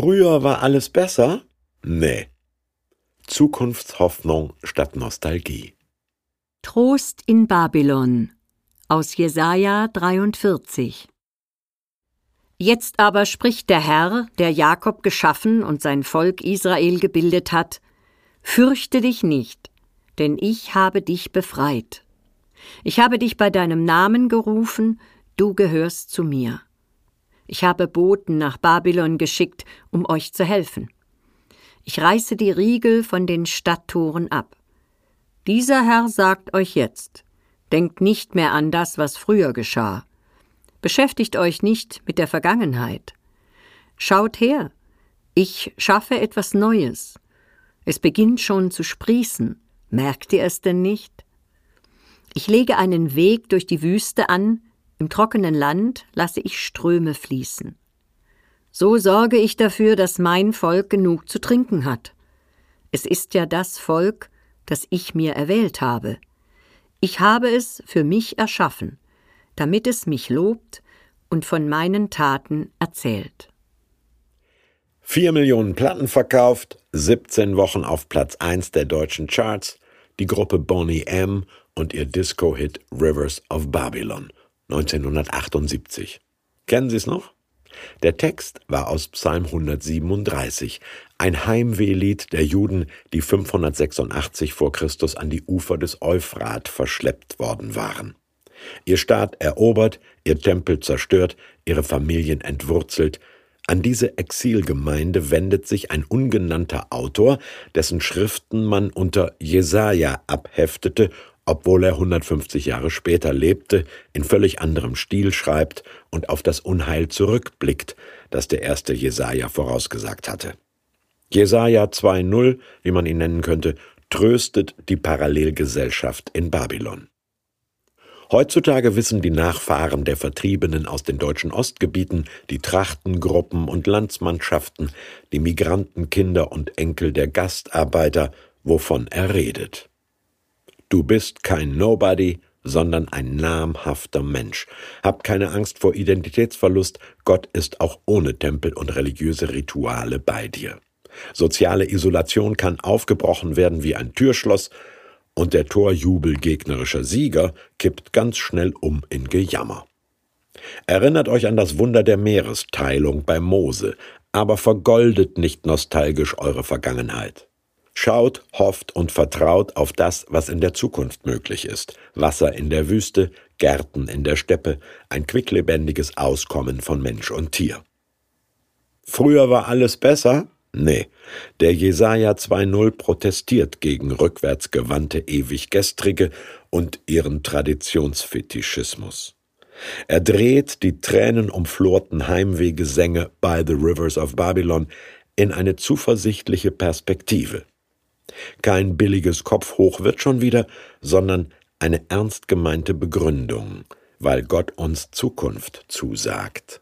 Früher war alles besser? Nee. Zukunftshoffnung statt Nostalgie. Trost in Babylon aus Jesaja 43 Jetzt aber spricht der Herr, der Jakob geschaffen und sein Volk Israel gebildet hat: Fürchte dich nicht, denn ich habe dich befreit. Ich habe dich bei deinem Namen gerufen, du gehörst zu mir. Ich habe Boten nach Babylon geschickt, um euch zu helfen. Ich reiße die Riegel von den Stadttoren ab. Dieser Herr sagt euch jetzt, denkt nicht mehr an das, was früher geschah. Beschäftigt euch nicht mit der Vergangenheit. Schaut her, ich schaffe etwas Neues. Es beginnt schon zu sprießen. Merkt ihr es denn nicht? Ich lege einen Weg durch die Wüste an, im trockenen Land lasse ich Ströme fließen. So sorge ich dafür, dass mein Volk genug zu trinken hat. Es ist ja das Volk, das ich mir erwählt habe. Ich habe es für mich erschaffen, damit es mich lobt und von meinen Taten erzählt. Vier Millionen Platten verkauft, 17 Wochen auf Platz 1 der deutschen Charts, die Gruppe Bonnie M und ihr Disco-Hit Rivers of Babylon. 1978. Kennen Sie es noch? Der Text war aus Psalm 137, ein Heimwehlied der Juden, die 586 vor Christus an die Ufer des Euphrat verschleppt worden waren. Ihr Staat erobert, ihr Tempel zerstört, ihre Familien entwurzelt. An diese Exilgemeinde wendet sich ein ungenannter Autor, dessen Schriften man unter Jesaja abheftete obwohl er 150 Jahre später lebte, in völlig anderem Stil schreibt und auf das Unheil zurückblickt, das der erste Jesaja vorausgesagt hatte. Jesaja 2,0, wie man ihn nennen könnte, tröstet die Parallelgesellschaft in Babylon. Heutzutage wissen die Nachfahren der Vertriebenen aus den deutschen Ostgebieten, die Trachtengruppen und Landsmannschaften, die Migrantenkinder und Enkel der Gastarbeiter, wovon er redet. Du bist kein Nobody, sondern ein namhafter Mensch. Hab keine Angst vor Identitätsverlust, Gott ist auch ohne Tempel und religiöse Rituale bei dir. Soziale Isolation kann aufgebrochen werden wie ein Türschloss, und der Torjubel gegnerischer Sieger kippt ganz schnell um in Gejammer. Erinnert euch an das Wunder der Meeresteilung bei Mose, aber vergoldet nicht nostalgisch eure Vergangenheit. Schaut, hofft und vertraut auf das, was in der Zukunft möglich ist. Wasser in der Wüste, Gärten in der Steppe, ein quicklebendiges Auskommen von Mensch und Tier. Früher war alles besser? Nee. Der Jesaja 2.0 protestiert gegen rückwärtsgewandte Ewiggestrige und ihren Traditionsfetischismus. Er dreht die tränenumflorten Heimwehgesänge by the Rivers of Babylon in eine zuversichtliche Perspektive. Kein billiges Kopfhoch wird schon wieder, sondern eine ernst gemeinte Begründung, weil Gott uns Zukunft zusagt.